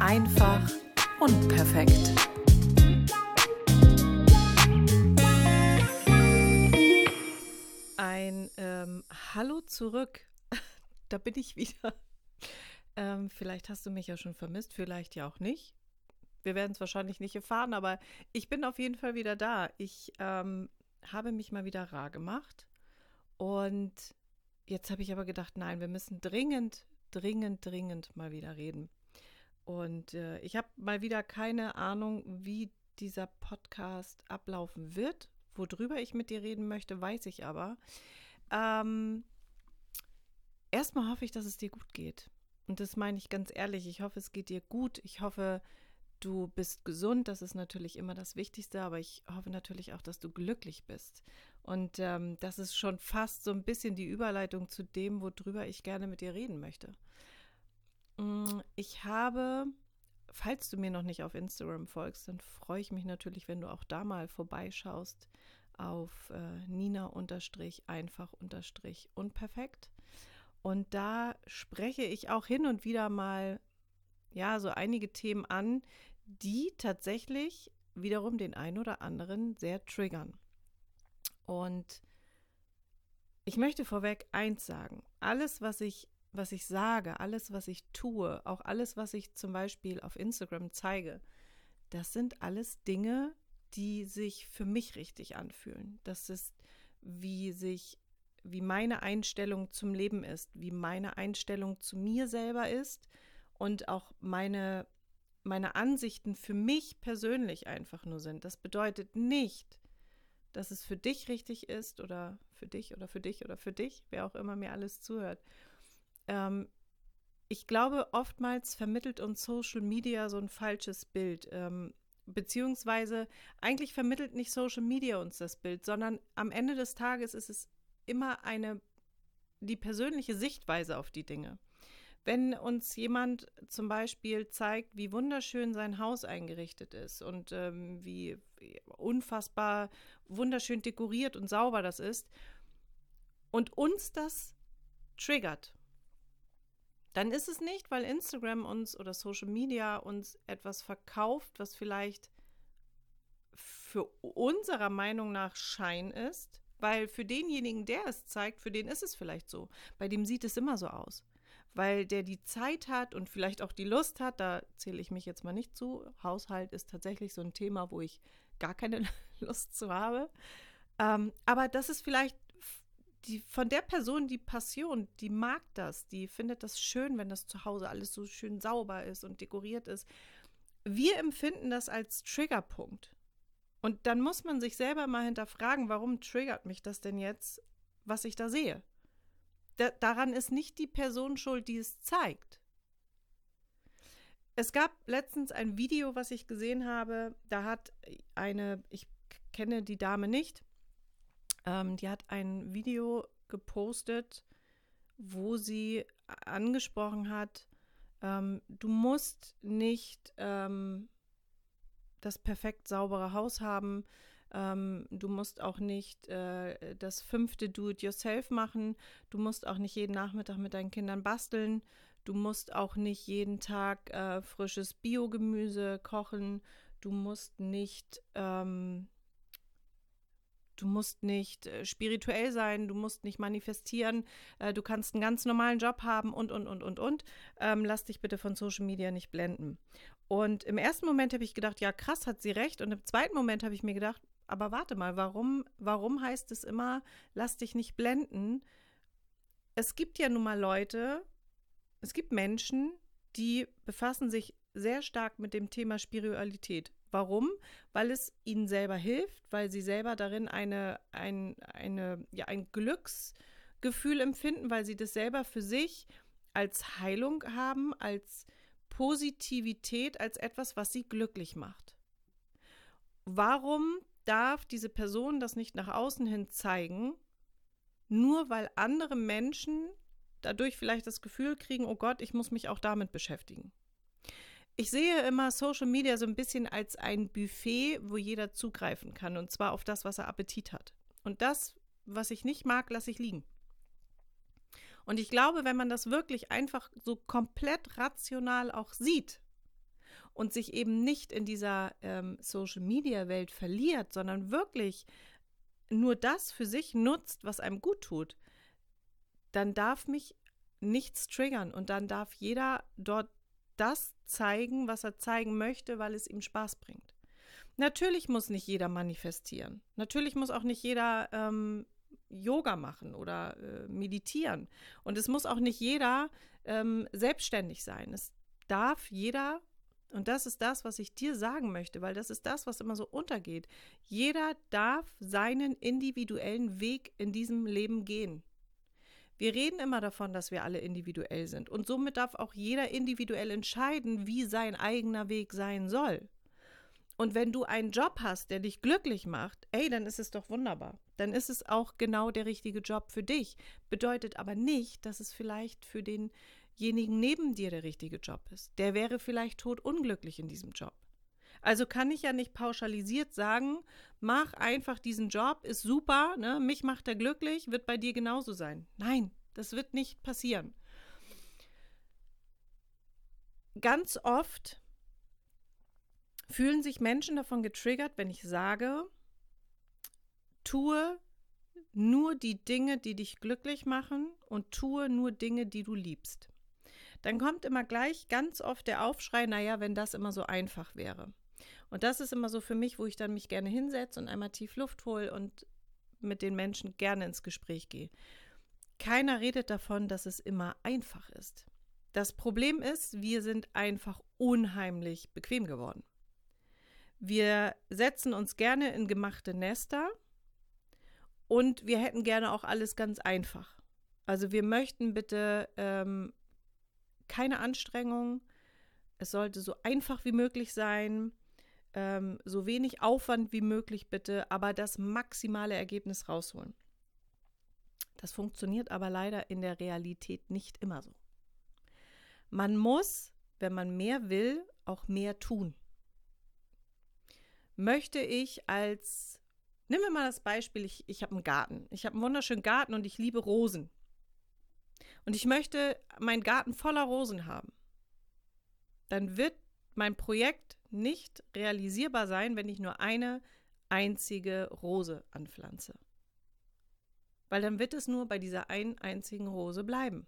Einfach und perfekt. Ein ähm, Hallo zurück. Da bin ich wieder. Ähm, vielleicht hast du mich ja schon vermisst, vielleicht ja auch nicht. Wir werden es wahrscheinlich nicht erfahren, aber ich bin auf jeden Fall wieder da. Ich ähm, habe mich mal wieder rar gemacht und jetzt habe ich aber gedacht, nein, wir müssen dringend, dringend, dringend mal wieder reden. Und äh, ich habe mal wieder keine Ahnung, wie dieser Podcast ablaufen wird. Worüber ich mit dir reden möchte, weiß ich aber. Ähm, erstmal hoffe ich, dass es dir gut geht. Und das meine ich ganz ehrlich. Ich hoffe, es geht dir gut. Ich hoffe, du bist gesund. Das ist natürlich immer das Wichtigste. Aber ich hoffe natürlich auch, dass du glücklich bist. Und ähm, das ist schon fast so ein bisschen die Überleitung zu dem, worüber ich gerne mit dir reden möchte. Mm, ich habe, falls du mir noch nicht auf Instagram folgst, dann freue ich mich natürlich, wenn du auch da mal vorbeischaust auf äh, Nina einfach unperfekt. Und da spreche ich auch hin und wieder mal, ja, so einige Themen an, die tatsächlich wiederum den einen oder anderen sehr triggern. Und ich möchte vorweg eins sagen. Alles, was ich, was ich sage, alles, was ich tue, auch alles, was ich zum Beispiel auf Instagram zeige, das sind alles Dinge, die sich für mich richtig anfühlen. Das ist, wie sich wie meine Einstellung zum Leben ist, wie meine Einstellung zu mir selber ist und auch meine, meine Ansichten für mich persönlich einfach nur sind. Das bedeutet nicht, dass es für dich richtig ist oder für dich oder für dich oder für dich, wer auch immer mir alles zuhört. Ähm, ich glaube, oftmals vermittelt uns Social Media so ein falsches Bild. Ähm, beziehungsweise eigentlich vermittelt nicht Social Media uns das Bild, sondern am Ende des Tages ist es immer eine, die persönliche Sichtweise auf die Dinge. Wenn uns jemand zum Beispiel zeigt, wie wunderschön sein Haus eingerichtet ist und ähm, wie unfassbar wunderschön dekoriert und sauber das ist und uns das triggert, dann ist es nicht, weil Instagram uns oder Social Media uns etwas verkauft, was vielleicht für unserer Meinung nach Schein ist, weil für denjenigen, der es zeigt, für den ist es vielleicht so. Bei dem sieht es immer so aus. Weil der die Zeit hat und vielleicht auch die Lust hat, da zähle ich mich jetzt mal nicht zu. Haushalt ist tatsächlich so ein Thema, wo ich gar keine Lust zu habe. Ähm, aber das ist vielleicht die, von der Person die Passion, die mag das, die findet das schön, wenn das zu Hause alles so schön sauber ist und dekoriert ist. Wir empfinden das als Triggerpunkt. Und dann muss man sich selber mal hinterfragen, warum triggert mich das denn jetzt, was ich da sehe? Da, daran ist nicht die Person schuld, die es zeigt. Es gab letztens ein Video, was ich gesehen habe. Da hat eine, ich kenne die Dame nicht, ähm, die hat ein Video gepostet, wo sie angesprochen hat, ähm, du musst nicht ähm, das perfekt saubere Haus haben. Ähm, du musst auch nicht äh, das fünfte Do-it-yourself machen. Du musst auch nicht jeden Nachmittag mit deinen Kindern basteln. Du musst auch nicht jeden Tag äh, frisches Biogemüse kochen. Du musst nicht ähm, Du musst nicht äh, spirituell sein, du musst nicht manifestieren, äh, du kannst einen ganz normalen Job haben und, und, und, und, und. Ähm, lass dich bitte von Social Media nicht blenden. Und im ersten Moment habe ich gedacht, ja, krass, hat sie recht. Und im zweiten Moment habe ich mir gedacht, aber warte mal, warum, warum heißt es immer, lass dich nicht blenden? Es gibt ja nun mal Leute, es gibt Menschen, die befassen sich sehr stark mit dem Thema Spiritualität. Warum? Weil es ihnen selber hilft, weil sie selber darin eine, ein, eine, ja, ein Glücksgefühl empfinden, weil sie das selber für sich als Heilung haben, als Positivität, als etwas, was sie glücklich macht. Warum darf diese Person das nicht nach außen hin zeigen, nur weil andere Menschen dadurch vielleicht das Gefühl kriegen, oh Gott, ich muss mich auch damit beschäftigen. Ich sehe immer Social Media so ein bisschen als ein Buffet, wo jeder zugreifen kann und zwar auf das, was er Appetit hat. Und das, was ich nicht mag, lasse ich liegen. Und ich glaube, wenn man das wirklich einfach so komplett rational auch sieht, und sich eben nicht in dieser ähm, Social-Media-Welt verliert, sondern wirklich nur das für sich nutzt, was einem gut tut, dann darf mich nichts triggern und dann darf jeder dort das zeigen, was er zeigen möchte, weil es ihm Spaß bringt. Natürlich muss nicht jeder manifestieren. Natürlich muss auch nicht jeder ähm, Yoga machen oder äh, meditieren. Und es muss auch nicht jeder ähm, selbstständig sein. Es darf jeder, und das ist das, was ich dir sagen möchte, weil das ist das, was immer so untergeht. Jeder darf seinen individuellen Weg in diesem Leben gehen. Wir reden immer davon, dass wir alle individuell sind. Und somit darf auch jeder individuell entscheiden, wie sein eigener Weg sein soll. Und wenn du einen Job hast, der dich glücklich macht, ey, dann ist es doch wunderbar. Dann ist es auch genau der richtige Job für dich. Bedeutet aber nicht, dass es vielleicht für denjenigen neben dir der richtige Job ist. Der wäre vielleicht totunglücklich in diesem Job. Also kann ich ja nicht pauschalisiert sagen, mach einfach diesen Job, ist super, ne? mich macht er glücklich, wird bei dir genauso sein. Nein, das wird nicht passieren. Ganz oft fühlen sich Menschen davon getriggert, wenn ich sage, tue nur die Dinge, die dich glücklich machen und tue nur Dinge, die du liebst. Dann kommt immer gleich ganz oft der Aufschrei, naja, wenn das immer so einfach wäre. Und das ist immer so für mich, wo ich dann mich gerne hinsetze und einmal tief Luft hole und mit den Menschen gerne ins Gespräch gehe. Keiner redet davon, dass es immer einfach ist. Das Problem ist, wir sind einfach unheimlich bequem geworden. Wir setzen uns gerne in gemachte Nester und wir hätten gerne auch alles ganz einfach. Also wir möchten bitte ähm, keine Anstrengung. Es sollte so einfach wie möglich sein ähm, so wenig Aufwand wie möglich bitte, aber das maximale Ergebnis rausholen. Das funktioniert aber leider in der Realität nicht immer so. Man muss, wenn man mehr will, auch mehr tun. Möchte ich als, nehmen wir mal das Beispiel, ich, ich habe einen Garten. Ich habe einen wunderschönen Garten und ich liebe Rosen. Und ich möchte meinen Garten voller Rosen haben. Dann wird mein Projekt nicht realisierbar sein, wenn ich nur eine einzige Rose anpflanze. Weil dann wird es nur bei dieser einen einzigen Rose bleiben.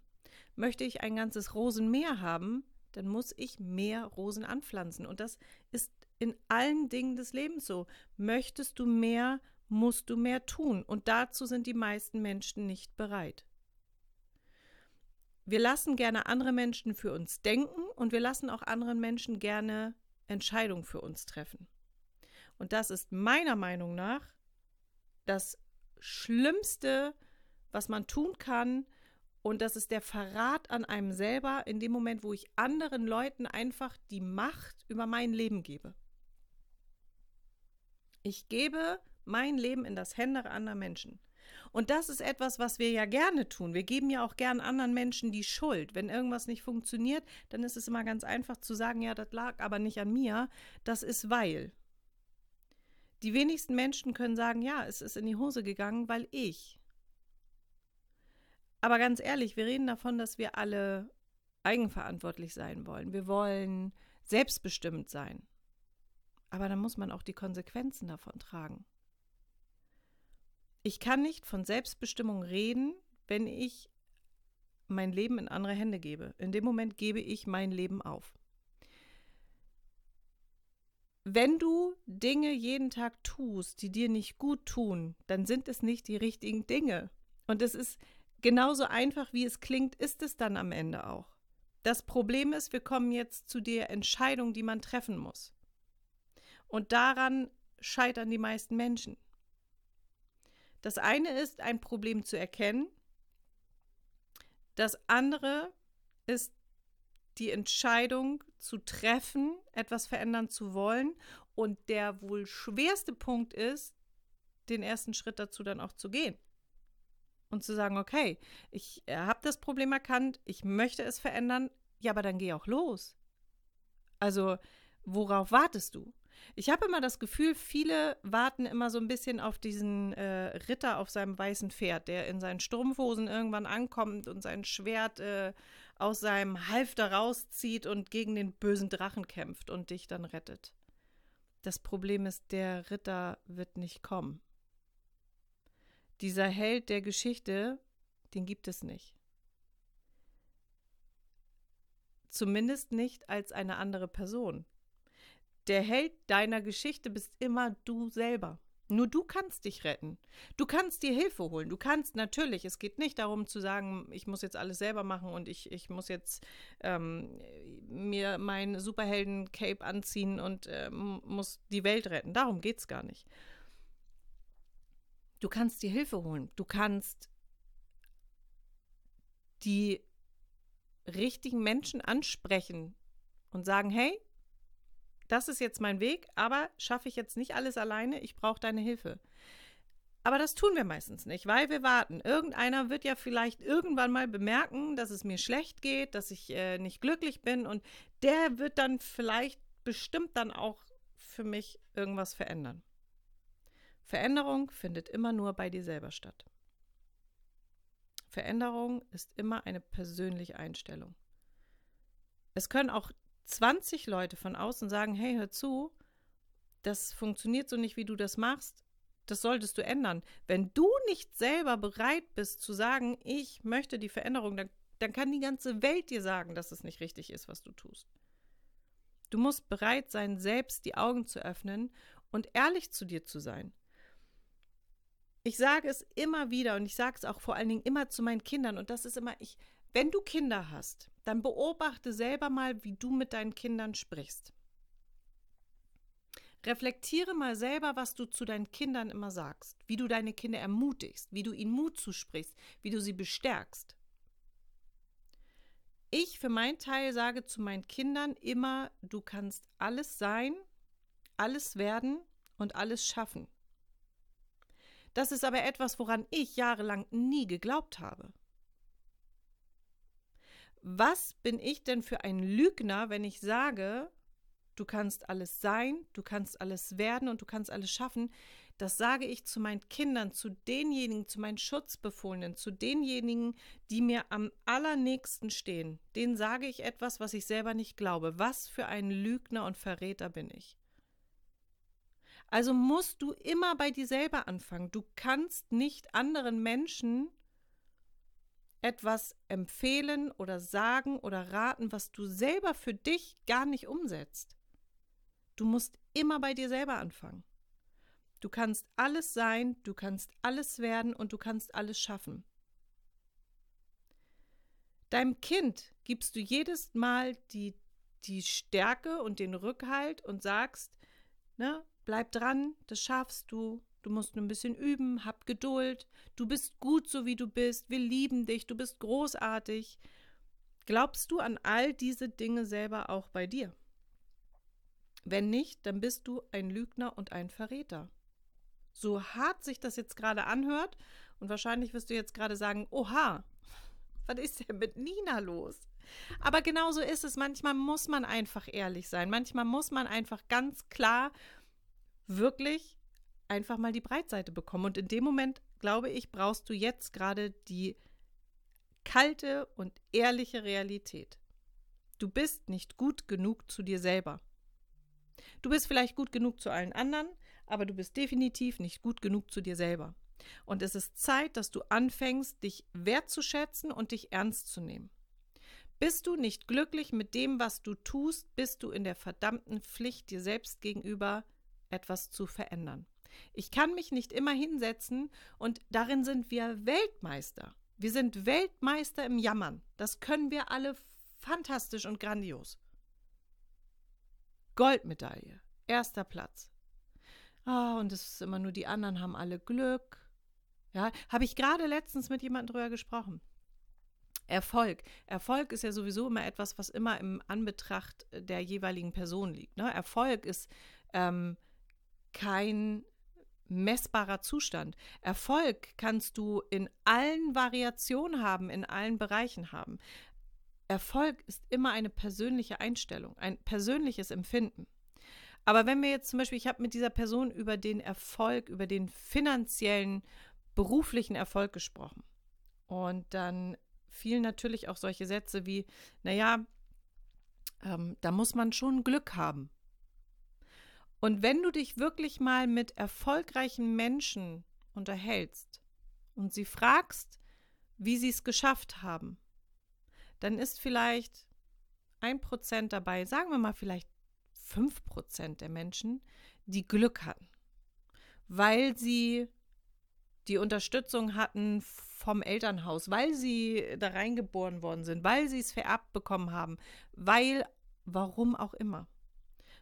Möchte ich ein ganzes Rosenmeer haben, dann muss ich mehr Rosen anpflanzen. Und das ist in allen Dingen des Lebens so. Möchtest du mehr, musst du mehr tun. Und dazu sind die meisten Menschen nicht bereit. Wir lassen gerne andere Menschen für uns denken und wir lassen auch anderen Menschen gerne Entscheidungen für uns treffen. Und das ist meiner Meinung nach das Schlimmste, was man tun kann. Und das ist der Verrat an einem selber in dem Moment, wo ich anderen Leuten einfach die Macht über mein Leben gebe. Ich gebe mein Leben in das Hände anderer Menschen. Und das ist etwas, was wir ja gerne tun. Wir geben ja auch gern anderen Menschen die Schuld. Wenn irgendwas nicht funktioniert, dann ist es immer ganz einfach zu sagen, ja, das lag aber nicht an mir, das ist weil. Die wenigsten Menschen können sagen, ja, es ist in die Hose gegangen, weil ich. Aber ganz ehrlich, wir reden davon, dass wir alle eigenverantwortlich sein wollen. Wir wollen selbstbestimmt sein. Aber dann muss man auch die Konsequenzen davon tragen. Ich kann nicht von Selbstbestimmung reden, wenn ich mein Leben in andere Hände gebe. In dem Moment gebe ich mein Leben auf. Wenn du Dinge jeden Tag tust, die dir nicht gut tun, dann sind es nicht die richtigen Dinge. Und es ist genauso einfach, wie es klingt, ist es dann am Ende auch. Das Problem ist, wir kommen jetzt zu der Entscheidung, die man treffen muss. Und daran scheitern die meisten Menschen. Das eine ist, ein Problem zu erkennen. Das andere ist die Entscheidung zu treffen, etwas verändern zu wollen. Und der wohl schwerste Punkt ist, den ersten Schritt dazu dann auch zu gehen. Und zu sagen, okay, ich äh, habe das Problem erkannt, ich möchte es verändern, ja, aber dann geh auch los. Also, worauf wartest du? Ich habe immer das Gefühl, viele warten immer so ein bisschen auf diesen äh, Ritter auf seinem weißen Pferd, der in seinen Strumpfhosen irgendwann ankommt und sein Schwert äh, aus seinem Halfter rauszieht und gegen den bösen Drachen kämpft und dich dann rettet. Das Problem ist, der Ritter wird nicht kommen. Dieser Held der Geschichte, den gibt es nicht. Zumindest nicht als eine andere Person. Der Held deiner Geschichte bist immer du selber. Nur du kannst dich retten. Du kannst dir Hilfe holen. Du kannst natürlich, es geht nicht darum zu sagen, ich muss jetzt alles selber machen und ich, ich muss jetzt ähm, mir mein Superhelden-Cape anziehen und äh, muss die Welt retten. Darum geht es gar nicht. Du kannst dir Hilfe holen. Du kannst die richtigen Menschen ansprechen und sagen, hey, das ist jetzt mein Weg, aber schaffe ich jetzt nicht alles alleine, ich brauche deine Hilfe. Aber das tun wir meistens nicht, weil wir warten. Irgendeiner wird ja vielleicht irgendwann mal bemerken, dass es mir schlecht geht, dass ich äh, nicht glücklich bin und der wird dann vielleicht bestimmt dann auch für mich irgendwas verändern. Veränderung findet immer nur bei dir selber statt. Veränderung ist immer eine persönliche Einstellung. Es können auch 20 Leute von außen sagen, hey, hör zu, das funktioniert so nicht, wie du das machst. Das solltest du ändern. Wenn du nicht selber bereit bist zu sagen, ich möchte die Veränderung, dann, dann kann die ganze Welt dir sagen, dass es nicht richtig ist, was du tust. Du musst bereit sein, selbst die Augen zu öffnen und ehrlich zu dir zu sein. Ich sage es immer wieder und ich sage es auch vor allen Dingen immer zu meinen Kindern und das ist immer, ich, wenn du Kinder hast, dann beobachte selber mal, wie du mit deinen Kindern sprichst. Reflektiere mal selber, was du zu deinen Kindern immer sagst, wie du deine Kinder ermutigst, wie du ihnen Mut zusprichst, wie du sie bestärkst. Ich für meinen Teil sage zu meinen Kindern immer, du kannst alles sein, alles werden und alles schaffen. Das ist aber etwas, woran ich jahrelang nie geglaubt habe. Was bin ich denn für ein Lügner, wenn ich sage, du kannst alles sein, du kannst alles werden und du kannst alles schaffen? Das sage ich zu meinen Kindern, zu denjenigen, zu meinen Schutzbefohlenen, zu denjenigen, die mir am allernächsten stehen. Denen sage ich etwas, was ich selber nicht glaube. Was für ein Lügner und Verräter bin ich? Also musst du immer bei dir selber anfangen. Du kannst nicht anderen Menschen etwas empfehlen oder sagen oder raten, was du selber für dich gar nicht umsetzt. Du musst immer bei dir selber anfangen. Du kannst alles sein, du kannst alles werden und du kannst alles schaffen. Deinem Kind gibst du jedes Mal die, die Stärke und den Rückhalt und sagst, ne, bleib dran, das schaffst du, Du musst nur ein bisschen üben, hab Geduld. Du bist gut so wie du bist. Wir lieben dich. Du bist großartig. Glaubst du an all diese Dinge selber auch bei dir? Wenn nicht, dann bist du ein Lügner und ein Verräter. So hart sich das jetzt gerade anhört, und wahrscheinlich wirst du jetzt gerade sagen, oha, was ist denn mit Nina los? Aber genauso ist es. Manchmal muss man einfach ehrlich sein. Manchmal muss man einfach ganz klar wirklich einfach mal die Breitseite bekommen. Und in dem Moment, glaube ich, brauchst du jetzt gerade die kalte und ehrliche Realität. Du bist nicht gut genug zu dir selber. Du bist vielleicht gut genug zu allen anderen, aber du bist definitiv nicht gut genug zu dir selber. Und es ist Zeit, dass du anfängst, dich wertzuschätzen und dich ernst zu nehmen. Bist du nicht glücklich mit dem, was du tust, bist du in der verdammten Pflicht, dir selbst gegenüber etwas zu verändern. Ich kann mich nicht immer hinsetzen und darin sind wir Weltmeister. Wir sind Weltmeister im Jammern. Das können wir alle fantastisch und grandios. Goldmedaille, erster Platz. Ah, und es ist immer nur die anderen haben alle Glück. Ja, habe ich gerade letztens mit jemandem drüber gesprochen. Erfolg. Erfolg ist ja sowieso immer etwas, was immer im Anbetracht der jeweiligen Person liegt. Ne? Erfolg ist ähm, kein messbarer Zustand. Erfolg kannst du in allen Variationen haben, in allen Bereichen haben. Erfolg ist immer eine persönliche Einstellung, ein persönliches Empfinden. Aber wenn wir jetzt zum Beispiel, ich habe mit dieser Person über den Erfolg, über den finanziellen, beruflichen Erfolg gesprochen. Und dann fielen natürlich auch solche Sätze wie, naja, ähm, da muss man schon Glück haben. Und wenn du dich wirklich mal mit erfolgreichen Menschen unterhältst und sie fragst, wie sie es geschafft haben, dann ist vielleicht ein Prozent dabei, sagen wir mal vielleicht fünf Prozent der Menschen, die Glück hatten, weil sie die Unterstützung hatten vom Elternhaus, weil sie da reingeboren worden sind, weil sie es vererbt bekommen haben, weil, warum auch immer.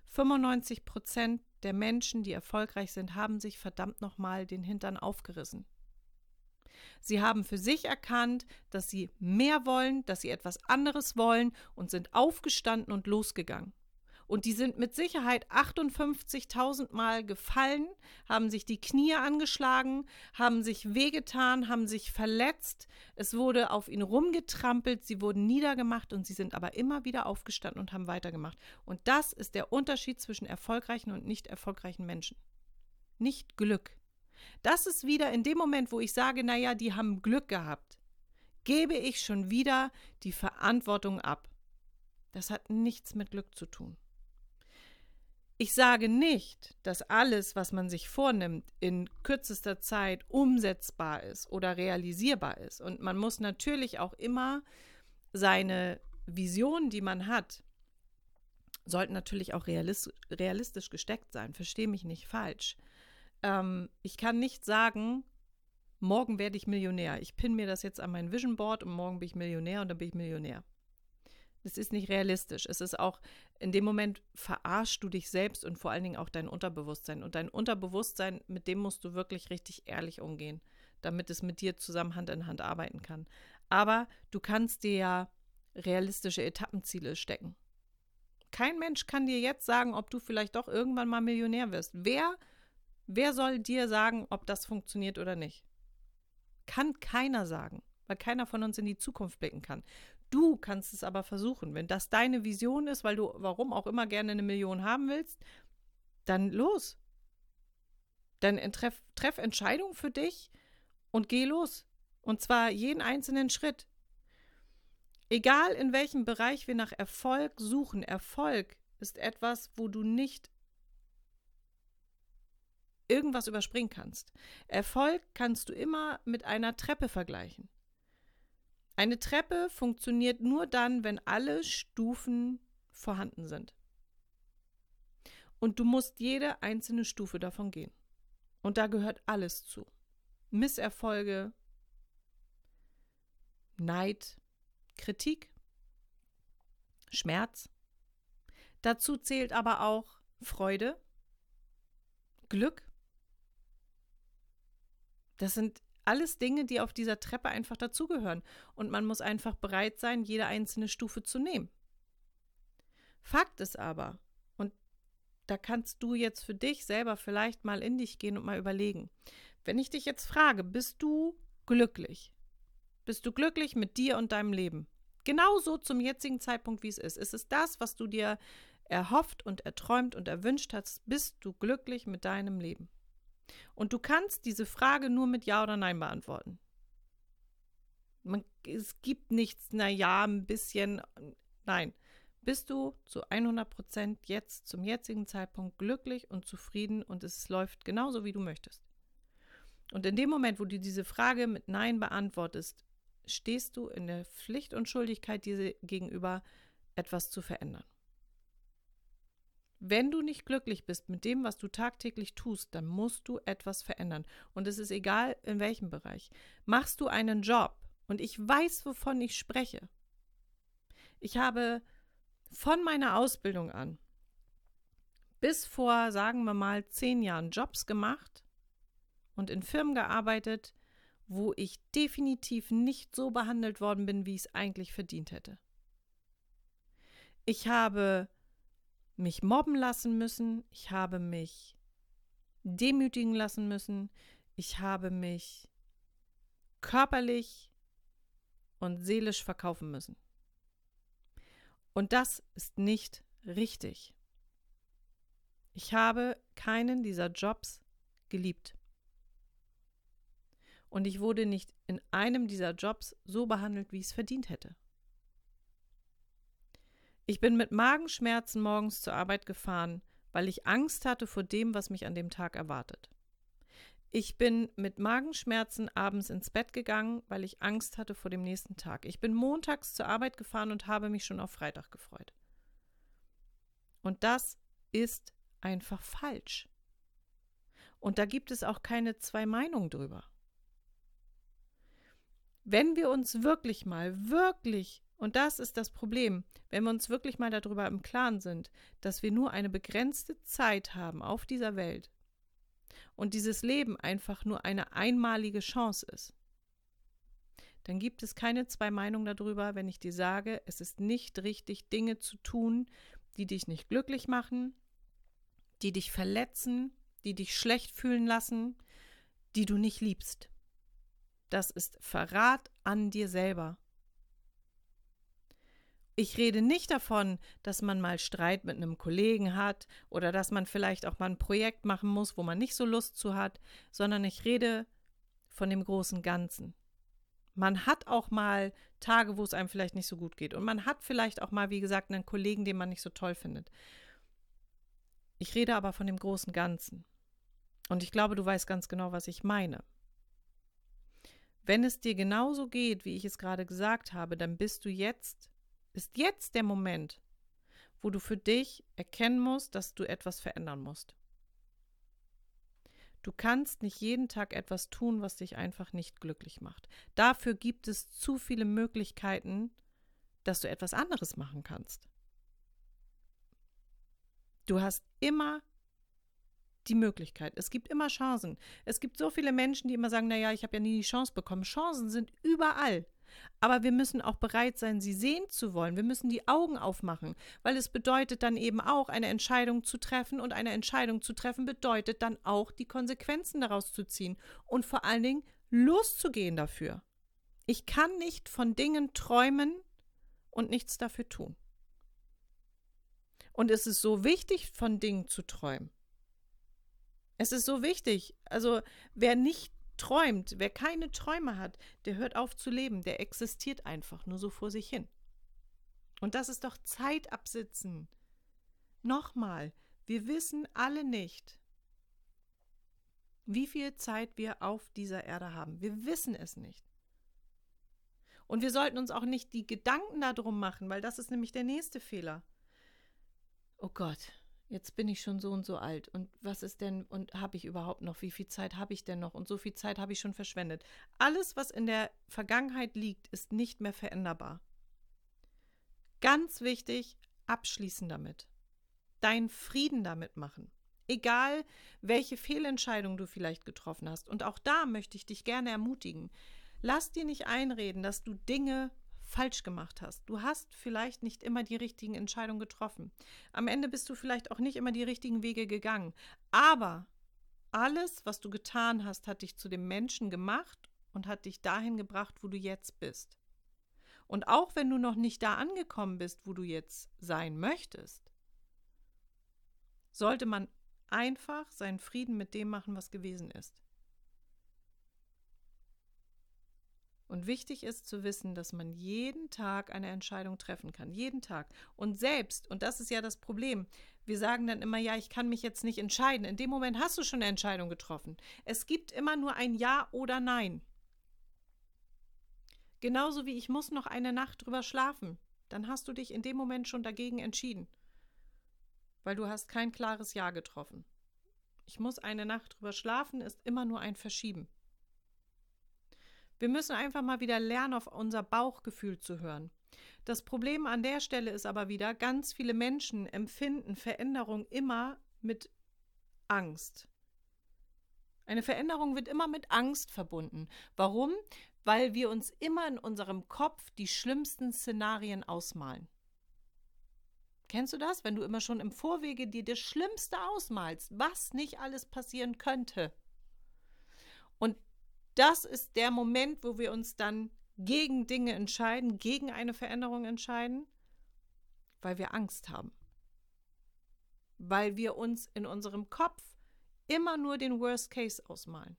95 Prozent der Menschen, die erfolgreich sind, haben sich verdammt nochmal den Hintern aufgerissen. Sie haben für sich erkannt, dass sie mehr wollen, dass sie etwas anderes wollen und sind aufgestanden und losgegangen. Und die sind mit Sicherheit 58.000 Mal gefallen, haben sich die Knie angeschlagen, haben sich wehgetan, haben sich verletzt. Es wurde auf ihn rumgetrampelt, sie wurden niedergemacht und sie sind aber immer wieder aufgestanden und haben weitergemacht. Und das ist der Unterschied zwischen erfolgreichen und nicht erfolgreichen Menschen. Nicht Glück. Das ist wieder in dem Moment, wo ich sage, naja, die haben Glück gehabt, gebe ich schon wieder die Verantwortung ab. Das hat nichts mit Glück zu tun. Ich sage nicht, dass alles, was man sich vornimmt, in kürzester Zeit umsetzbar ist oder realisierbar ist. Und man muss natürlich auch immer seine Visionen, die man hat, sollten natürlich auch realistisch gesteckt sein. Verstehe mich nicht falsch. Ähm, ich kann nicht sagen, morgen werde ich Millionär. Ich pinne mir das jetzt an mein Vision Board und morgen bin ich Millionär und dann bin ich Millionär. Das ist nicht realistisch. Es ist auch, in dem Moment verarschst du dich selbst und vor allen Dingen auch dein Unterbewusstsein. Und dein Unterbewusstsein, mit dem musst du wirklich richtig ehrlich umgehen, damit es mit dir zusammen Hand in Hand arbeiten kann. Aber du kannst dir ja realistische Etappenziele stecken. Kein Mensch kann dir jetzt sagen, ob du vielleicht doch irgendwann mal Millionär wirst. Wer, wer soll dir sagen, ob das funktioniert oder nicht? Kann keiner sagen, weil keiner von uns in die Zukunft blicken kann. Du kannst es aber versuchen. Wenn das deine Vision ist, weil du warum auch immer gerne eine Million haben willst, dann los. Dann treff, treff Entscheidungen für dich und geh los. Und zwar jeden einzelnen Schritt. Egal in welchem Bereich wir nach Erfolg suchen, Erfolg ist etwas, wo du nicht irgendwas überspringen kannst. Erfolg kannst du immer mit einer Treppe vergleichen. Eine Treppe funktioniert nur dann, wenn alle Stufen vorhanden sind. Und du musst jede einzelne Stufe davon gehen. Und da gehört alles zu. Misserfolge, Neid, Kritik, Schmerz. Dazu zählt aber auch Freude, Glück. Das sind alles Dinge, die auf dieser Treppe einfach dazugehören. Und man muss einfach bereit sein, jede einzelne Stufe zu nehmen. Fakt ist aber, und da kannst du jetzt für dich selber vielleicht mal in dich gehen und mal überlegen, wenn ich dich jetzt frage, bist du glücklich? Bist du glücklich mit dir und deinem Leben? Genauso zum jetzigen Zeitpunkt, wie es ist. Ist es das, was du dir erhofft und erträumt und erwünscht hast? Bist du glücklich mit deinem Leben? Und du kannst diese Frage nur mit Ja oder Nein beantworten. Man, es gibt nichts, na ja, ein bisschen. Nein. Bist du zu 100 Prozent jetzt zum jetzigen Zeitpunkt glücklich und zufrieden und es läuft genauso, wie du möchtest? Und in dem Moment, wo du diese Frage mit Nein beantwortest, stehst du in der Pflicht und Schuldigkeit dir gegenüber, etwas zu verändern. Wenn du nicht glücklich bist mit dem, was du tagtäglich tust, dann musst du etwas verändern. Und es ist egal, in welchem Bereich. Machst du einen Job, und ich weiß, wovon ich spreche. Ich habe von meiner Ausbildung an bis vor, sagen wir mal, zehn Jahren Jobs gemacht und in Firmen gearbeitet, wo ich definitiv nicht so behandelt worden bin, wie ich es eigentlich verdient hätte. Ich habe mich mobben lassen müssen, ich habe mich demütigen lassen müssen, ich habe mich körperlich und seelisch verkaufen müssen. Und das ist nicht richtig. Ich habe keinen dieser Jobs geliebt. Und ich wurde nicht in einem dieser Jobs so behandelt, wie ich es verdient hätte. Ich bin mit Magenschmerzen morgens zur Arbeit gefahren, weil ich Angst hatte vor dem, was mich an dem Tag erwartet. Ich bin mit Magenschmerzen abends ins Bett gegangen, weil ich Angst hatte vor dem nächsten Tag. Ich bin montags zur Arbeit gefahren und habe mich schon auf Freitag gefreut. Und das ist einfach falsch. Und da gibt es auch keine zwei Meinungen drüber. Wenn wir uns wirklich mal, wirklich, und das ist das Problem, wenn wir uns wirklich mal darüber im Klaren sind, dass wir nur eine begrenzte Zeit haben auf dieser Welt und dieses Leben einfach nur eine einmalige Chance ist, dann gibt es keine zwei Meinungen darüber, wenn ich dir sage, es ist nicht richtig, Dinge zu tun, die dich nicht glücklich machen, die dich verletzen, die dich schlecht fühlen lassen, die du nicht liebst. Das ist Verrat an dir selber. Ich rede nicht davon, dass man mal Streit mit einem Kollegen hat oder dass man vielleicht auch mal ein Projekt machen muss, wo man nicht so Lust zu hat, sondern ich rede von dem großen Ganzen. Man hat auch mal Tage, wo es einem vielleicht nicht so gut geht. Und man hat vielleicht auch mal, wie gesagt, einen Kollegen, den man nicht so toll findet. Ich rede aber von dem großen Ganzen. Und ich glaube, du weißt ganz genau, was ich meine. Wenn es dir genauso geht, wie ich es gerade gesagt habe, dann bist du jetzt, ist jetzt der Moment, wo du für dich erkennen musst, dass du etwas verändern musst. Du kannst nicht jeden Tag etwas tun, was dich einfach nicht glücklich macht. Dafür gibt es zu viele Möglichkeiten, dass du etwas anderes machen kannst. Du hast immer die Möglichkeit. Es gibt immer Chancen. Es gibt so viele Menschen, die immer sagen, naja, ich habe ja nie die Chance bekommen. Chancen sind überall. Aber wir müssen auch bereit sein, sie sehen zu wollen. Wir müssen die Augen aufmachen, weil es bedeutet dann eben auch, eine Entscheidung zu treffen. Und eine Entscheidung zu treffen bedeutet dann auch, die Konsequenzen daraus zu ziehen und vor allen Dingen loszugehen dafür. Ich kann nicht von Dingen träumen und nichts dafür tun. Und es ist so wichtig, von Dingen zu träumen. Es ist so wichtig. Also wer nicht träumt, wer keine Träume hat, der hört auf zu leben, der existiert einfach nur so vor sich hin. Und das ist doch Zeit absitzen. Nochmal, wir wissen alle nicht, wie viel Zeit wir auf dieser Erde haben. Wir wissen es nicht. Und wir sollten uns auch nicht die Gedanken darum machen, weil das ist nämlich der nächste Fehler. Oh Gott, jetzt bin ich schon so und so alt und was ist denn und habe ich überhaupt noch, wie viel Zeit habe ich denn noch und so viel Zeit habe ich schon verschwendet. Alles, was in der Vergangenheit liegt, ist nicht mehr veränderbar. Ganz wichtig, abschließen damit. Deinen Frieden damit machen. Egal, welche Fehlentscheidung du vielleicht getroffen hast. Und auch da möchte ich dich gerne ermutigen. Lass dir nicht einreden, dass du Dinge falsch gemacht hast. Du hast vielleicht nicht immer die richtigen Entscheidungen getroffen. Am Ende bist du vielleicht auch nicht immer die richtigen Wege gegangen. Aber alles, was du getan hast, hat dich zu dem Menschen gemacht und hat dich dahin gebracht, wo du jetzt bist. Und auch wenn du noch nicht da angekommen bist, wo du jetzt sein möchtest, sollte man einfach seinen Frieden mit dem machen, was gewesen ist. Und wichtig ist zu wissen, dass man jeden Tag eine Entscheidung treffen kann. Jeden Tag. Und selbst, und das ist ja das Problem, wir sagen dann immer, ja, ich kann mich jetzt nicht entscheiden. In dem Moment hast du schon eine Entscheidung getroffen. Es gibt immer nur ein Ja oder Nein. Genauso wie ich muss noch eine Nacht drüber schlafen. Dann hast du dich in dem Moment schon dagegen entschieden. Weil du hast kein klares Ja getroffen. Ich muss eine Nacht drüber schlafen, ist immer nur ein Verschieben. Wir müssen einfach mal wieder lernen, auf unser Bauchgefühl zu hören. Das Problem an der Stelle ist aber wieder, ganz viele Menschen empfinden Veränderung immer mit Angst. Eine Veränderung wird immer mit Angst verbunden. Warum? Weil wir uns immer in unserem Kopf die schlimmsten Szenarien ausmalen. Kennst du das, wenn du immer schon im Vorwege dir das Schlimmste ausmalst, was nicht alles passieren könnte? Und das ist der Moment, wo wir uns dann gegen Dinge entscheiden, gegen eine Veränderung entscheiden, weil wir Angst haben. Weil wir uns in unserem Kopf immer nur den Worst Case ausmalen.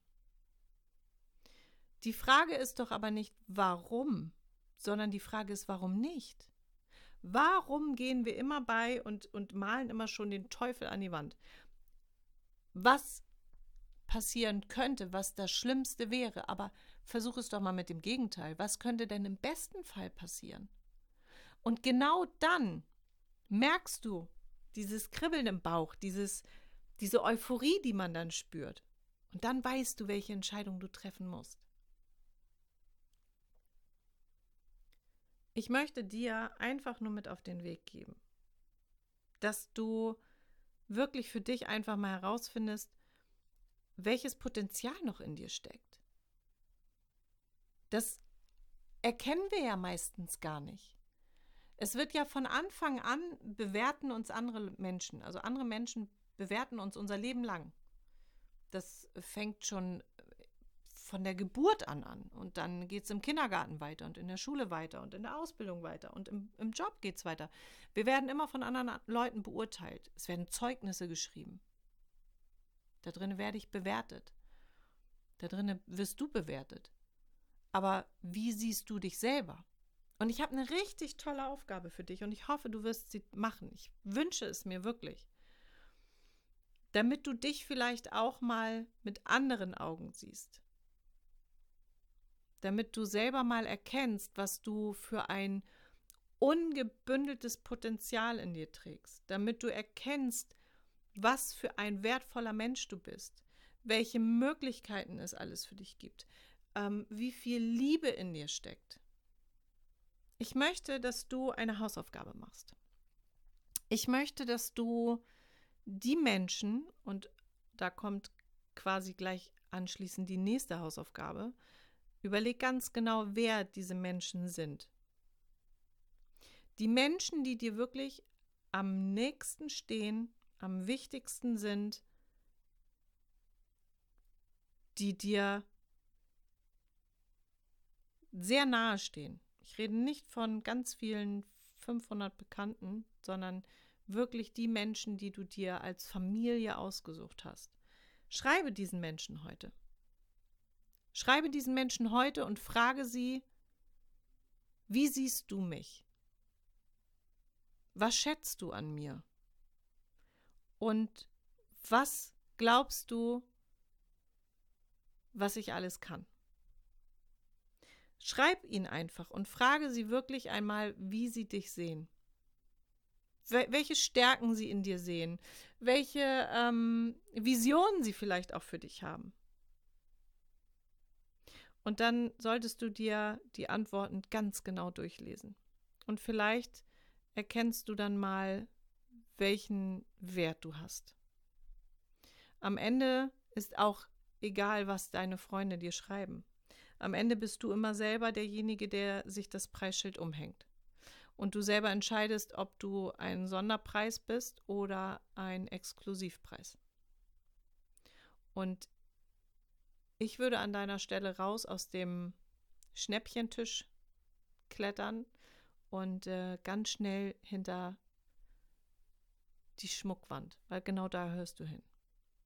Die Frage ist doch aber nicht, warum, sondern die Frage ist, warum nicht? Warum gehen wir immer bei und, und malen immer schon den Teufel an die Wand? Was passieren könnte, was das Schlimmste wäre, aber versuch es doch mal mit dem Gegenteil. Was könnte denn im besten Fall passieren? Und genau dann merkst du dieses Kribbeln im Bauch, dieses, diese Euphorie, die man dann spürt. Und dann weißt du, welche Entscheidung du treffen musst. Ich möchte dir einfach nur mit auf den Weg geben, dass du wirklich für dich einfach mal herausfindest, welches Potenzial noch in dir steckt. Das erkennen wir ja meistens gar nicht. Es wird ja von Anfang an bewerten uns andere Menschen, also andere Menschen bewerten uns unser Leben lang. Das fängt schon von der Geburt an an. Und dann geht es im Kindergarten weiter und in der Schule weiter und in der Ausbildung weiter und im, im Job geht es weiter. Wir werden immer von anderen Leuten beurteilt. Es werden Zeugnisse geschrieben. Da drin werde ich bewertet. Da drin wirst du bewertet. Aber wie siehst du dich selber? Und ich habe eine richtig tolle Aufgabe für dich und ich hoffe, du wirst sie machen. Ich wünsche es mir wirklich. Damit du dich vielleicht auch mal mit anderen Augen siehst damit du selber mal erkennst, was du für ein ungebündeltes Potenzial in dir trägst, damit du erkennst, was für ein wertvoller Mensch du bist, welche Möglichkeiten es alles für dich gibt, ähm, wie viel Liebe in dir steckt. Ich möchte, dass du eine Hausaufgabe machst. Ich möchte, dass du die Menschen, und da kommt quasi gleich anschließend die nächste Hausaufgabe, Überleg ganz genau, wer diese Menschen sind. Die Menschen, die dir wirklich am nächsten stehen, am wichtigsten sind, die dir sehr nahe stehen. Ich rede nicht von ganz vielen 500 Bekannten, sondern wirklich die Menschen, die du dir als Familie ausgesucht hast. Schreibe diesen Menschen heute. Schreibe diesen Menschen heute und frage sie, wie siehst du mich? Was schätzt du an mir? Und was glaubst du, was ich alles kann? Schreib ihn einfach und frage sie wirklich einmal, wie sie dich sehen. Welche Stärken sie in dir sehen, welche ähm, Visionen sie vielleicht auch für dich haben. Und dann solltest du dir die Antworten ganz genau durchlesen. Und vielleicht erkennst du dann mal, welchen Wert du hast. Am Ende ist auch egal, was deine Freunde dir schreiben. Am Ende bist du immer selber derjenige, der sich das Preisschild umhängt. Und du selber entscheidest, ob du ein Sonderpreis bist oder ein Exklusivpreis. Und ich würde an deiner Stelle raus aus dem Schnäppchentisch klettern und äh, ganz schnell hinter die Schmuckwand, weil genau da hörst du hin.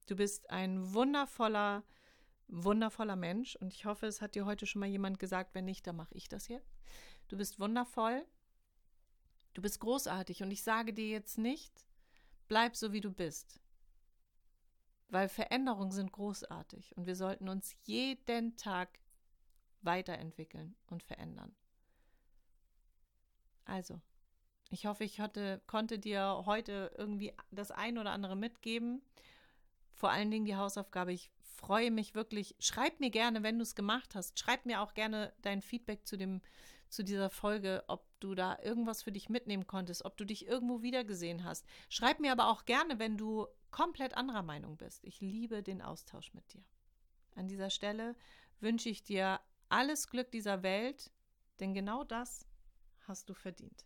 Du bist ein wundervoller, wundervoller Mensch und ich hoffe, es hat dir heute schon mal jemand gesagt, wenn nicht, dann mache ich das jetzt. Du bist wundervoll, du bist großartig und ich sage dir jetzt nicht, bleib so wie du bist weil Veränderungen sind großartig und wir sollten uns jeden Tag weiterentwickeln und verändern. Also, ich hoffe, ich hatte, konnte dir heute irgendwie das ein oder andere mitgeben. Vor allen Dingen die Hausaufgabe. Ich freue mich wirklich. Schreib mir gerne, wenn du es gemacht hast. Schreib mir auch gerne dein Feedback zu, dem, zu dieser Folge, ob du da irgendwas für dich mitnehmen konntest, ob du dich irgendwo wiedergesehen hast. Schreib mir aber auch gerne, wenn du komplett anderer Meinung bist. Ich liebe den Austausch mit dir. An dieser Stelle wünsche ich dir alles Glück dieser Welt, denn genau das hast du verdient.